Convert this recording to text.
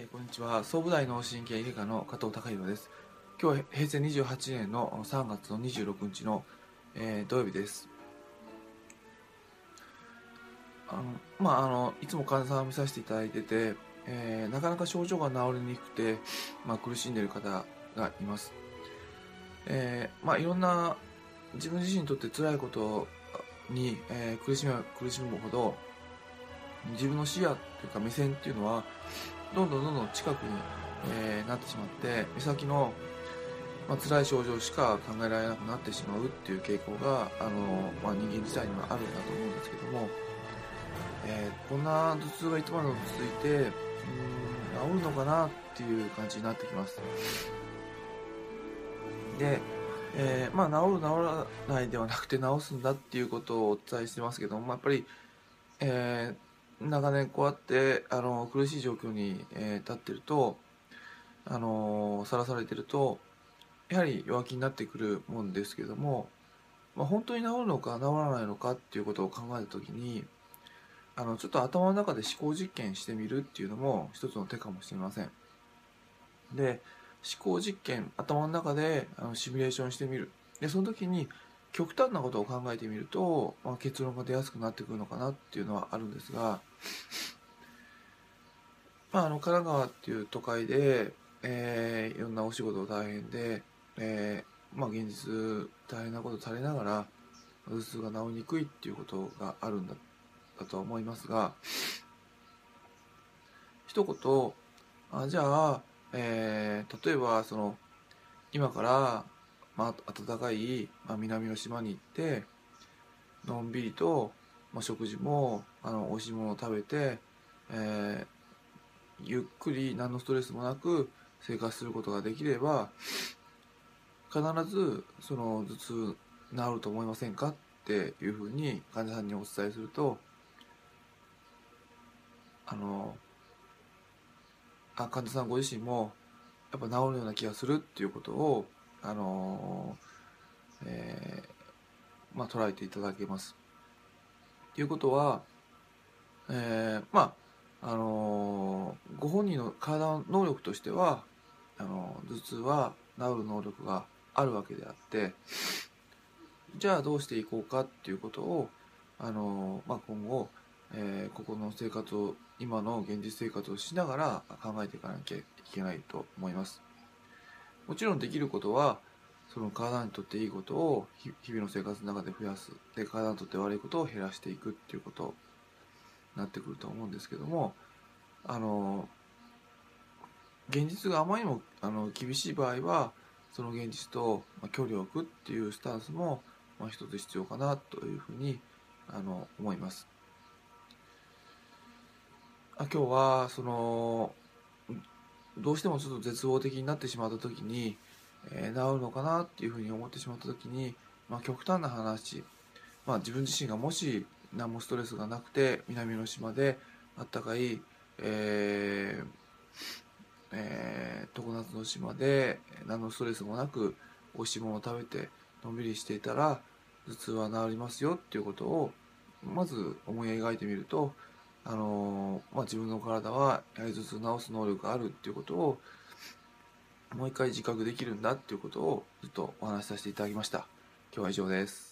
えー、こんにちは。総武大脳神経外科の加藤隆弘です。今日は平成28年の3月の26日の、えー、土曜日です。あのまああのいつも患者さんを見させていただいてて、えー、なかなか症状が治りにくくて、まあ、苦しんでいる方がいます、えー、まあいろんな自分自身にとって辛いことに、えー、苦しむ苦しむほど自分の視野というか目線っていうのはどんどんどんどん近くに、えー、なってしまって目先の、まあ辛い症状しか考えられなくなってしまうっていう傾向があの、まあ、人間自体にはあるんだと思うんですけども、えー、こんな頭痛がいつまでも続いてうん治るのかなっていう感じになってきます。で、えー、まあ治る治らないではなくて治すんだっていうことをお伝えしてますけどもやっぱり、えー長年こうやってあの苦しい状況に、えー、立ってるとあのさらされてるとやはり弱気になってくるもんですけども、まあ、本当に治るのか治らないのかっていうことを考えた時にあのちょっと頭の中で思考実験してみるっていうのも一つの手かもしれません。で思考実験頭の中であのシミュレーションしてみるでその時に極端なことを考えてみると、まあ、結論が出やすくなってくるのかなっていうのはあるんですが、まあ、あの神奈川っていう都会で、えー、いろんなお仕事大変で、えー、まあ、現実大変なことされながら頭痛が治りにくいっていうことがあるんだだとは思いますが一言あじゃあ、えー、例えばその今からまあ、暖かい、まあ、南の島に行ってのんびりと、まあ、食事もあの美味しいものを食べて、えー、ゆっくり何のストレスもなく生活することができれば必ずその頭痛治ると思いませんかっていうふうに患者さんにお伝えするとあのあ患者さんご自身もやっぱ治るような気がするっていうことをあのえー、まあ、捉えていただけます。ということは、えー、まあ、あのー、ご本人の体の能力としては、あの頭痛は治る能力があるわけであって、じゃあどうしていこうかっていうことを、あのまあ、今後、えー、ここの生活を今の現実生活をしながら考えていかなきゃいけないと思います。もちろんできることはその体にとっていいことを日々の生活の中で増やすで体にとって悪いことを減らしていくっていうことになってくると思うんですけどもあの現実があまりにもあの厳しい場合はその現実と、距離を置くっていうスタンスも、まあ、一つ必要かなというふうにあの思います。あ今日はそのどうしてもちょっと絶望的になってしまった時に、えー、治るのかなっていうふうに思ってしまった時に、まあ、極端な話、まあ、自分自身がもし何もストレスがなくて南の島であったかい、えーえー、常夏の島で何のストレスもなく美味しいものを食べてのんびりしていたら頭痛は治りますよっていうことをまず思い描いてみるとあのまあ、自分の体はやり頭痛治す能力があるっていうことをもう一回自覚できるんだっていうことをずっとお話しさせていただきました。今日は以上です。